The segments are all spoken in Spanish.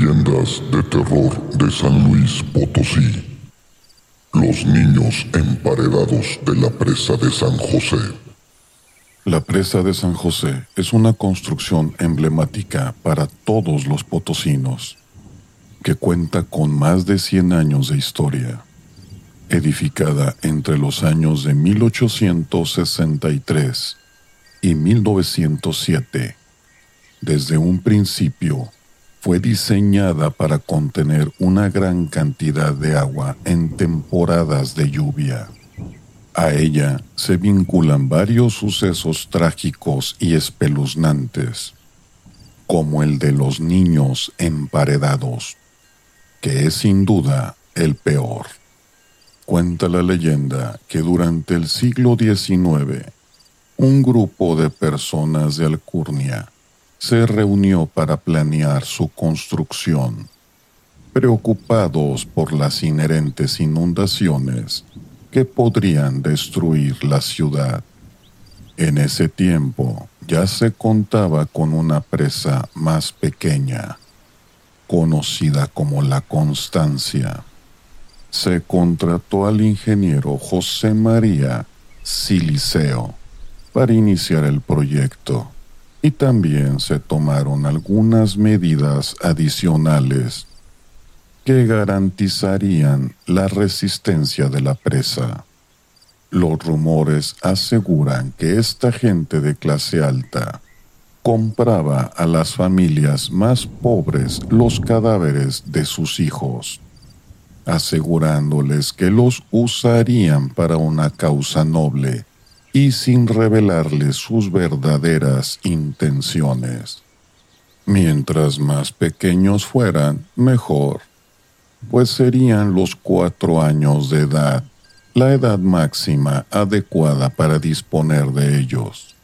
Leyendas de terror de San Luis Potosí. Los niños emparedados de la presa de San José. La presa de San José es una construcción emblemática para todos los potosinos, que cuenta con más de 100 años de historia. Edificada entre los años de 1863 y 1907, desde un principio fue diseñada para contener una gran cantidad de agua en temporadas de lluvia. A ella se vinculan varios sucesos trágicos y espeluznantes, como el de los niños emparedados, que es sin duda el peor. Cuenta la leyenda que durante el siglo XIX, un grupo de personas de Alcurnia se reunió para planear su construcción. Preocupados por las inherentes inundaciones que podrían destruir la ciudad. En ese tiempo ya se contaba con una presa más pequeña, conocida como la Constancia. Se contrató al ingeniero José María Siliceo para iniciar el proyecto y también se tomaron algunas medidas adicionales que garantizarían la resistencia de la presa. Los rumores aseguran que esta gente de clase alta compraba a las familias más pobres los cadáveres de sus hijos, asegurándoles que los usarían para una causa noble y sin revelarles sus verdaderas intenciones. Mientras más pequeños fueran, mejor, pues serían los cuatro años de edad, la edad máxima adecuada para disponer de ellos.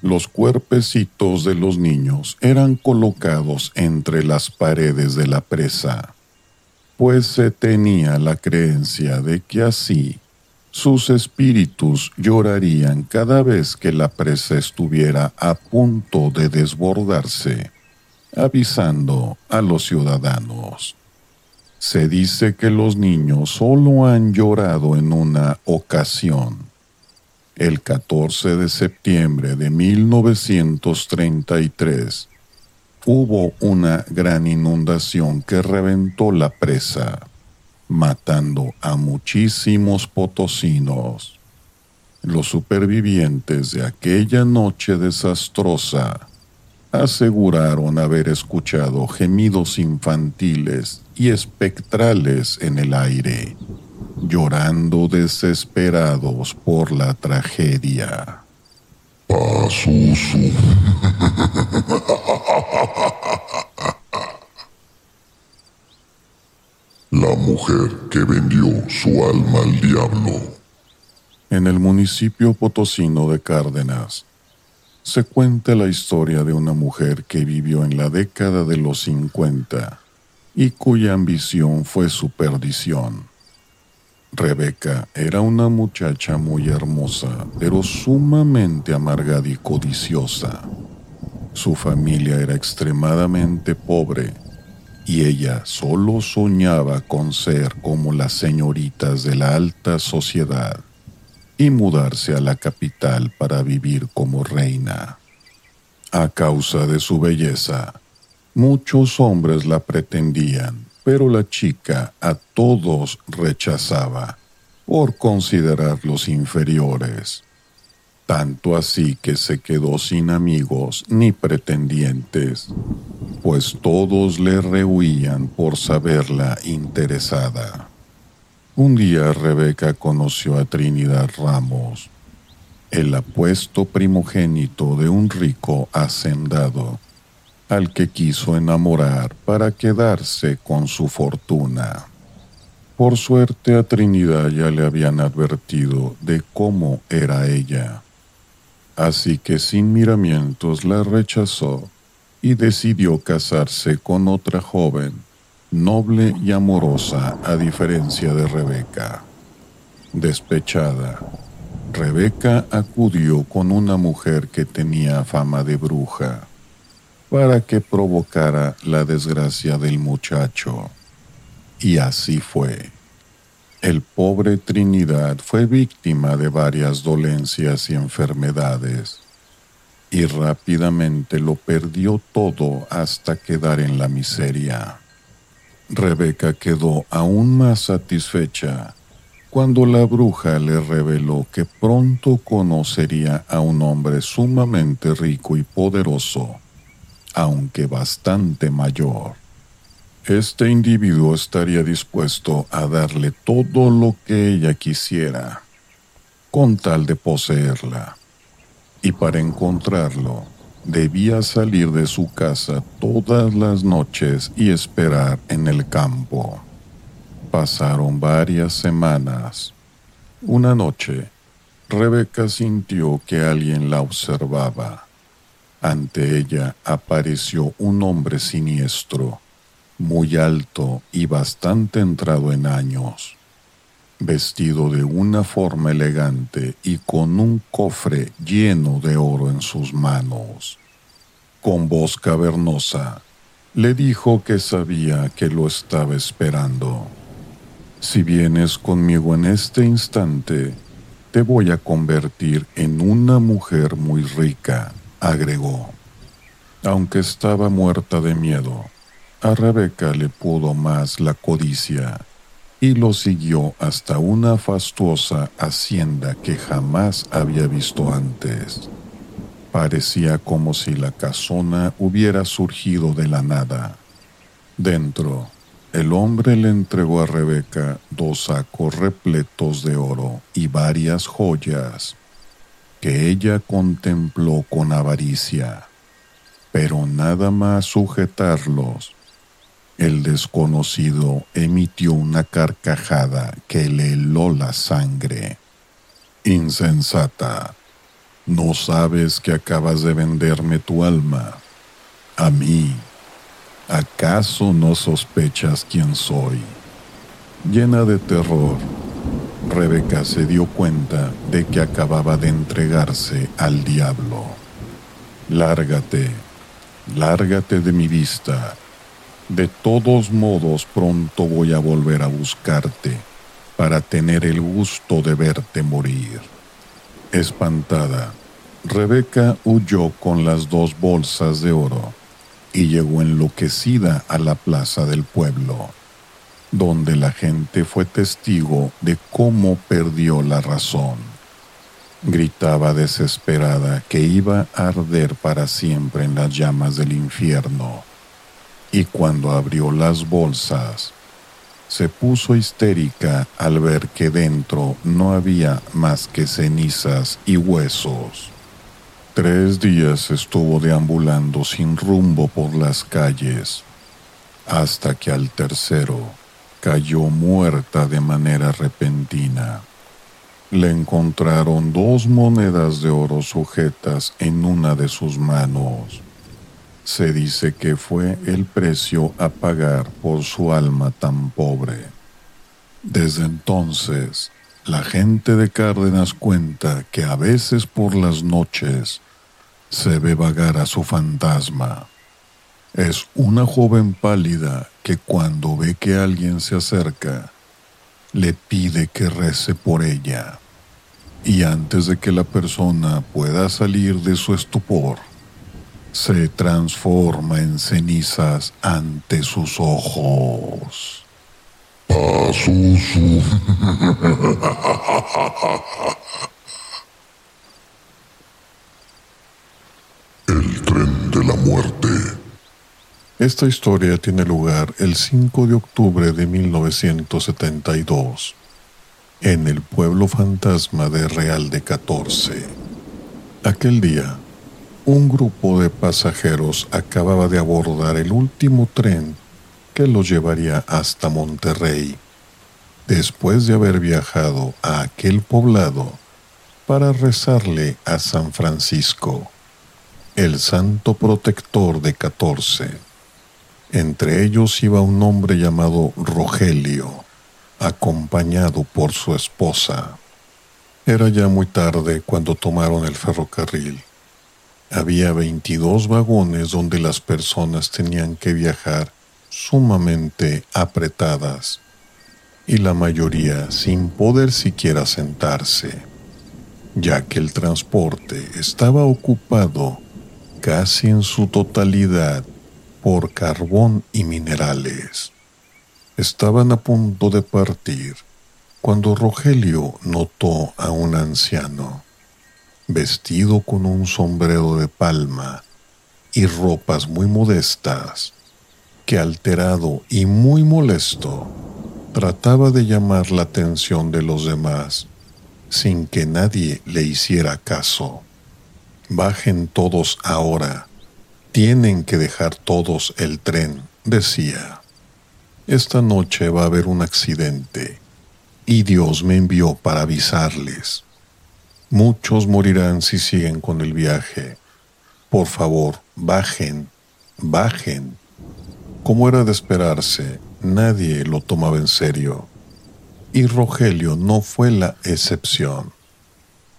Los cuerpecitos de los niños eran colocados entre las paredes de la presa, pues se tenía la creencia de que así sus espíritus llorarían cada vez que la presa estuviera a punto de desbordarse, avisando a los ciudadanos. Se dice que los niños solo han llorado en una ocasión. El 14 de septiembre de 1933 hubo una gran inundación que reventó la presa matando a muchísimos potosinos. Los supervivientes de aquella noche desastrosa aseguraron haber escuchado gemidos infantiles y espectrales en el aire, llorando desesperados por la tragedia. La mujer que vendió su alma al diablo. En el municipio potosino de Cárdenas se cuenta la historia de una mujer que vivió en la década de los 50 y cuya ambición fue su perdición. Rebeca era una muchacha muy hermosa, pero sumamente amargada y codiciosa. Su familia era extremadamente pobre y ella solo soñaba con ser como las señoritas de la alta sociedad y mudarse a la capital para vivir como reina. A causa de su belleza, muchos hombres la pretendían, pero la chica a todos rechazaba por considerarlos inferiores tanto así que se quedó sin amigos ni pretendientes, pues todos le rehuían por saberla interesada. Un día Rebeca conoció a Trinidad Ramos, el apuesto primogénito de un rico hacendado, al que quiso enamorar para quedarse con su fortuna. Por suerte a Trinidad ya le habían advertido de cómo era ella así que sin miramientos la rechazó y decidió casarse con otra joven, noble y amorosa a diferencia de Rebeca. Despechada, Rebeca acudió con una mujer que tenía fama de bruja. para que provocara la desgracia del muchacho. Y así fue. El pobre Trinidad fue víctima de varias dolencias y enfermedades, y rápidamente lo perdió todo hasta quedar en la miseria. Rebeca quedó aún más satisfecha cuando la bruja le reveló que pronto conocería a un hombre sumamente rico y poderoso, aunque bastante mayor. Este individuo estaría dispuesto a darle todo lo que ella quisiera, con tal de poseerla. Y para encontrarlo, debía salir de su casa todas las noches y esperar en el campo. Pasaron varias semanas. Una noche, Rebeca sintió que alguien la observaba. Ante ella apareció un hombre siniestro, muy alto y bastante entrado en años, vestido de una forma elegante y con un cofre lleno de oro en sus manos. Con voz cavernosa, le dijo que sabía que lo estaba esperando. Si vienes conmigo en este instante, te voy a convertir en una mujer muy rica, agregó. Aunque estaba muerta de miedo, a Rebeca le pudo más la codicia y lo siguió hasta una fastuosa hacienda que jamás había visto antes. Parecía como si la casona hubiera surgido de la nada. Dentro, el hombre le entregó a Rebeca dos sacos repletos de oro y varias joyas que ella contempló con avaricia, pero nada más sujetarlos. El desconocido emitió una carcajada que le heló la sangre. Insensata, ¿no sabes que acabas de venderme tu alma? A mí ¿Acaso no sospechas quién soy? Llena de terror, Rebeca se dio cuenta de que acababa de entregarse al diablo. Lárgate, lárgate de mi vista. De todos modos pronto voy a volver a buscarte para tener el gusto de verte morir. Espantada, Rebeca huyó con las dos bolsas de oro y llegó enloquecida a la plaza del pueblo, donde la gente fue testigo de cómo perdió la razón. Gritaba desesperada que iba a arder para siempre en las llamas del infierno, y cuando abrió las bolsas, se puso histérica al ver que dentro no había más que cenizas y huesos. Tres días estuvo deambulando sin rumbo por las calles, hasta que al tercero cayó muerta de manera repentina. Le encontraron dos monedas de oro sujetas en una de sus manos. Se dice que fue el precio a pagar por su alma tan pobre. Desde entonces, la gente de Cárdenas cuenta que a veces por las noches se ve vagar a su fantasma. Es una joven pálida que cuando ve que alguien se acerca, le pide que rece por ella. Y antes de que la persona pueda salir de su estupor, se transforma en cenizas ante sus ojos. El tren de la muerte. Esta historia tiene lugar el 5 de octubre de 1972, en el pueblo fantasma de Real de 14. Aquel día, un grupo de pasajeros acababa de abordar el último tren que los llevaría hasta Monterrey, después de haber viajado a aquel poblado para rezarle a San Francisco, el santo protector de catorce. Entre ellos iba un hombre llamado Rogelio, acompañado por su esposa. Era ya muy tarde cuando tomaron el ferrocarril Había 22 vagones donde las personas tenían que viajar sumamente apretadas y la mayoría sin poder siquiera sentarse, ya que el transporte estaba ocupado casi en su totalidad por carbón y minerales. Estaban a punto de partir cuando Rogelio notó a un anciano, vestido con un sombrero de palma y ropas muy modestas, que alterado y muy molesto trataba de llamar la atención de los demás sin que nadie le hiciera caso. Bajen todos ahora. Tienen que dejar todos el tren, decía. Esta noche va a haber un accidente y Dios me envió para avisarles. Muchos morirán si siguen con el viaje. Por favor, bajen, bajen. Como era de esperarse, nadie lo tomaba en serio. Y Rogelio no fue la excepción.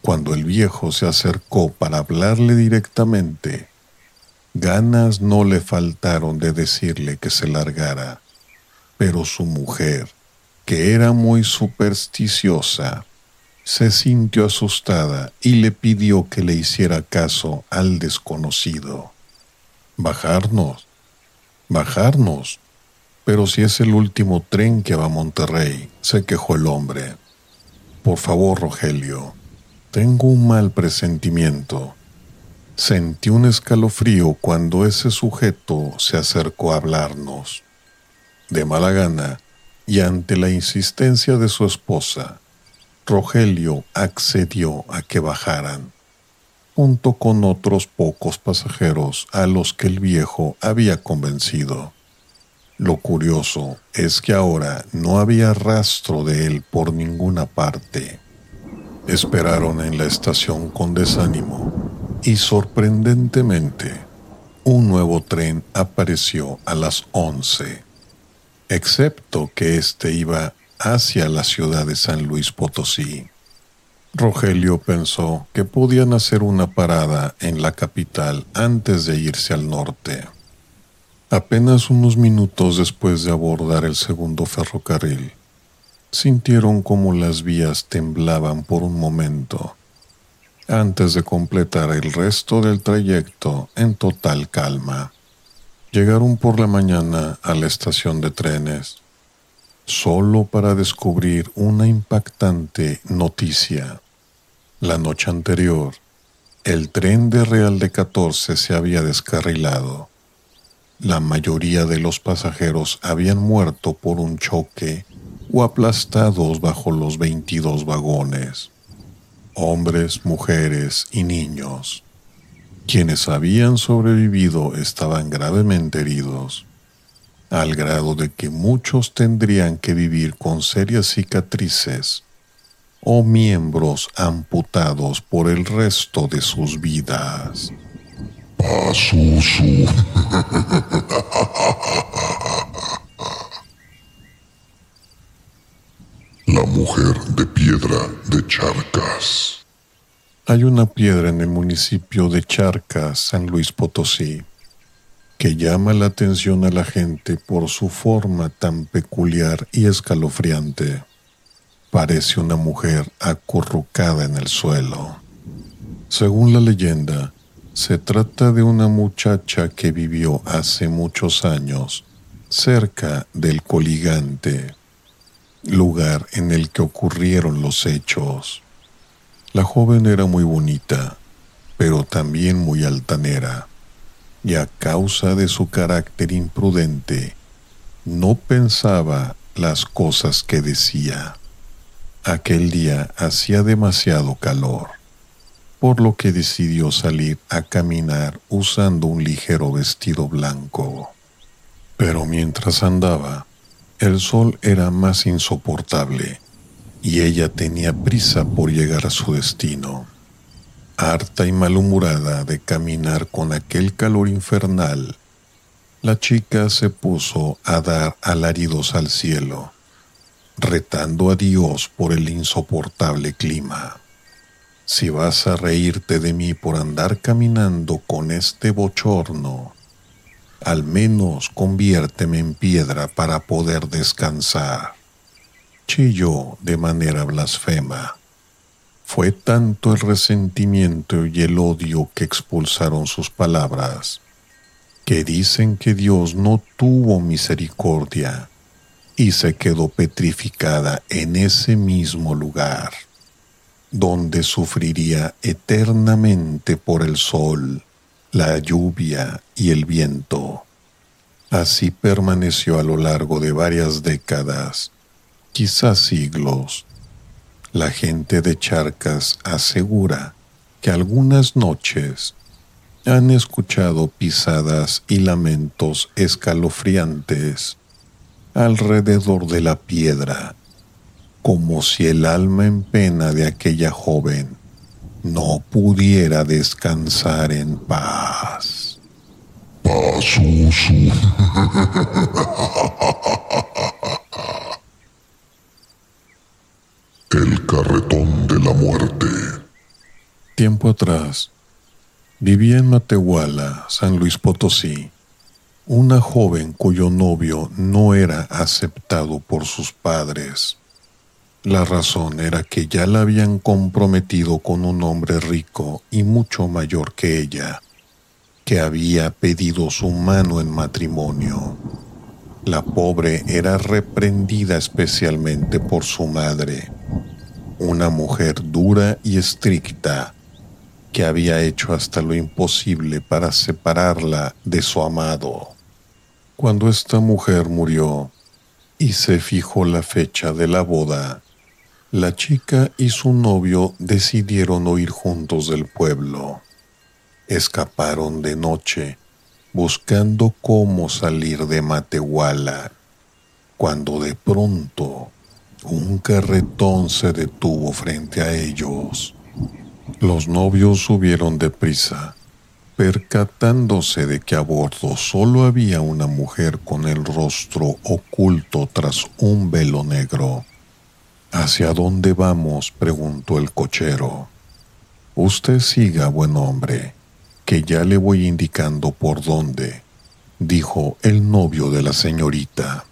Cuando el viejo se acercó para hablarle directamente, ganas no le faltaron de decirle que se largara, pero su mujer, que era muy supersticiosa, se sintió asustada y le pidió que le hiciera caso al desconocido. Bajarnos, bajarnos, pero si es el último tren que va a Monterrey, se quejó el hombre. Por favor, Rogelio, tengo un mal presentimiento. Sentí un escalofrío cuando ese sujeto se acercó a hablarnos. De mala gana, y ante la insistencia de su esposa, Rogelio accedió a que bajaran, junto con otros pocos pasajeros a los que el viejo había convencido. Lo curioso es que ahora no había rastro de él por ninguna parte. Esperaron en la estación con desánimo y sorprendentemente un nuevo tren apareció a las once, excepto que éste iba hacia la ciudad de San Luis Potosí. Rogelio pensó que podían hacer una parada en la capital antes de irse al norte. Apenas unos minutos después de abordar el segundo ferrocarril, sintieron como las vías temblaban por un momento, antes de completar el resto del trayecto en total calma. Llegaron por la mañana a la estación de trenes, solo para descubrir una impactante noticia. La noche anterior, el tren de Real de 14 se había descarrilado la mayoría de los pasajeros habían muerto por un choque o aplastados bajo los 22 vagones. Hombres, mujeres y niños. Quienes habían sobrevivido estaban gravemente heridos, al grado de que muchos tendrían que vivir con serias cicatrices o miembros amputados por el resto de sus vidas. La mujer de piedra de Charcas. Hay una piedra en el municipio de Charcas, San Luis Potosí, que llama la atención a la gente por su forma tan peculiar y escalofriante. Parece una mujer acurrucada en el suelo. Según la leyenda, se trata de una muchacha que vivió hace muchos años cerca del Coligante, lugar en el que ocurrieron los hechos. La joven era muy bonita, pero también muy altanera, y a causa de su carácter imprudente, no pensaba las cosas que decía. Aquel día hacía demasiado calor por lo que decidió salir a caminar usando un ligero vestido blanco. Pero mientras andaba, el sol era más insoportable y ella tenía prisa por llegar a su destino. Harta y malhumorada de caminar con aquel calor infernal, la chica se puso a dar alaridos al cielo, retando a Dios por el insoportable clima. Si vas a reírte de mí por andar caminando con este bochorno, al menos conviérteme en piedra para poder descansar. Chilló de manera blasfema. Fue tanto el resentimiento y el odio que expulsaron sus palabras, que dicen que Dios no tuvo misericordia y se quedó petrificada en ese mismo lugar, donde sufriría eternamente por el sol, la lluvia y el viento. Así permaneció a lo largo de varias décadas, quizás siglos. La gente de Charcas asegura que algunas noches han escuchado pisadas y lamentos escalofriantes alrededor de la piedra, como si el alma en pena de aquella joven no pudiera descansar en paz. El carretón de la muerte. Tiempo atrás, vivía en Matehuala, San Luis Potosí, una joven cuyo novio no era aceptado por sus padres. La razón era que ya la habían comprometido con un hombre rico y mucho mayor que ella, que había pedido su mano en matrimonio. La pobre era reprendida especialmente por su madre, una mujer dura y estricta, que había hecho hasta lo imposible para separarla de su amado. Cuando esta mujer murió y se fijó la fecha de la boda, la chica y su novio decidieron huir juntos del pueblo. Escaparon de noche, buscando cómo salir de Matehuala, cuando de pronto un carretón se detuvo frente a ellos. Los novios subieron deprisa percatándose de que a bordo solo había una mujer con el rostro oculto tras un velo negro. ¿Hacia dónde vamos? preguntó el cochero. Usted siga, buen hombre, que ya le voy indicando por dónde, dijo el novio de la señorita.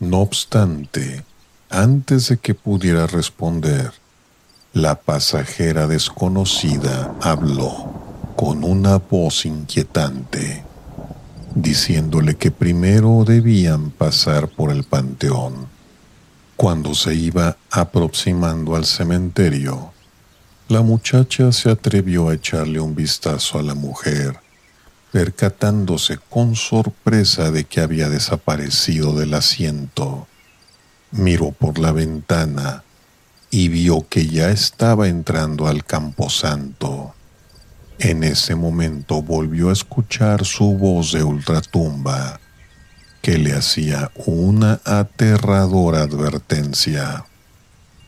No obstante, antes de que pudiera responder, la pasajera desconocida habló con una voz inquietante, diciéndole que primero debían pasar por el panteón. Cuando se iba aproximando al cementerio, la muchacha se atrevió a echarle un vistazo a la mujer, percatándose con sorpresa de que había desaparecido del asiento. Miró por la ventana y vio que ya estaba entrando al camposanto. En ese momento volvió a escuchar su voz de ultratumba, que le hacía una aterradora advertencia.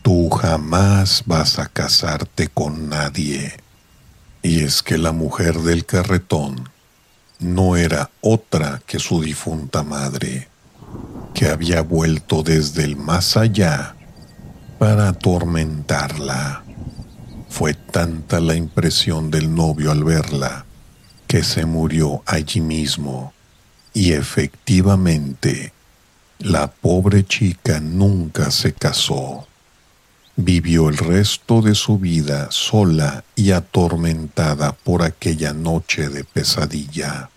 Tú jamás vas a casarte con nadie. Y es que la mujer del carretón no era otra que su difunta madre, que había vuelto desde el más allá para atormentarla. Fue tanta la impresión del novio al verla que se murió allí mismo. Y efectivamente, la pobre chica nunca se casó. Vivió el resto de su vida sola y atormentada por aquella noche de pesadilla.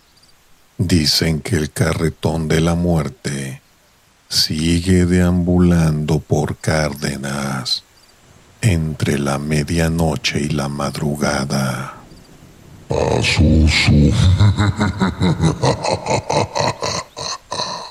Dicen que el carretón de la muerte sigue deambulando por Cárdenas entre la medianoche y la madrugada.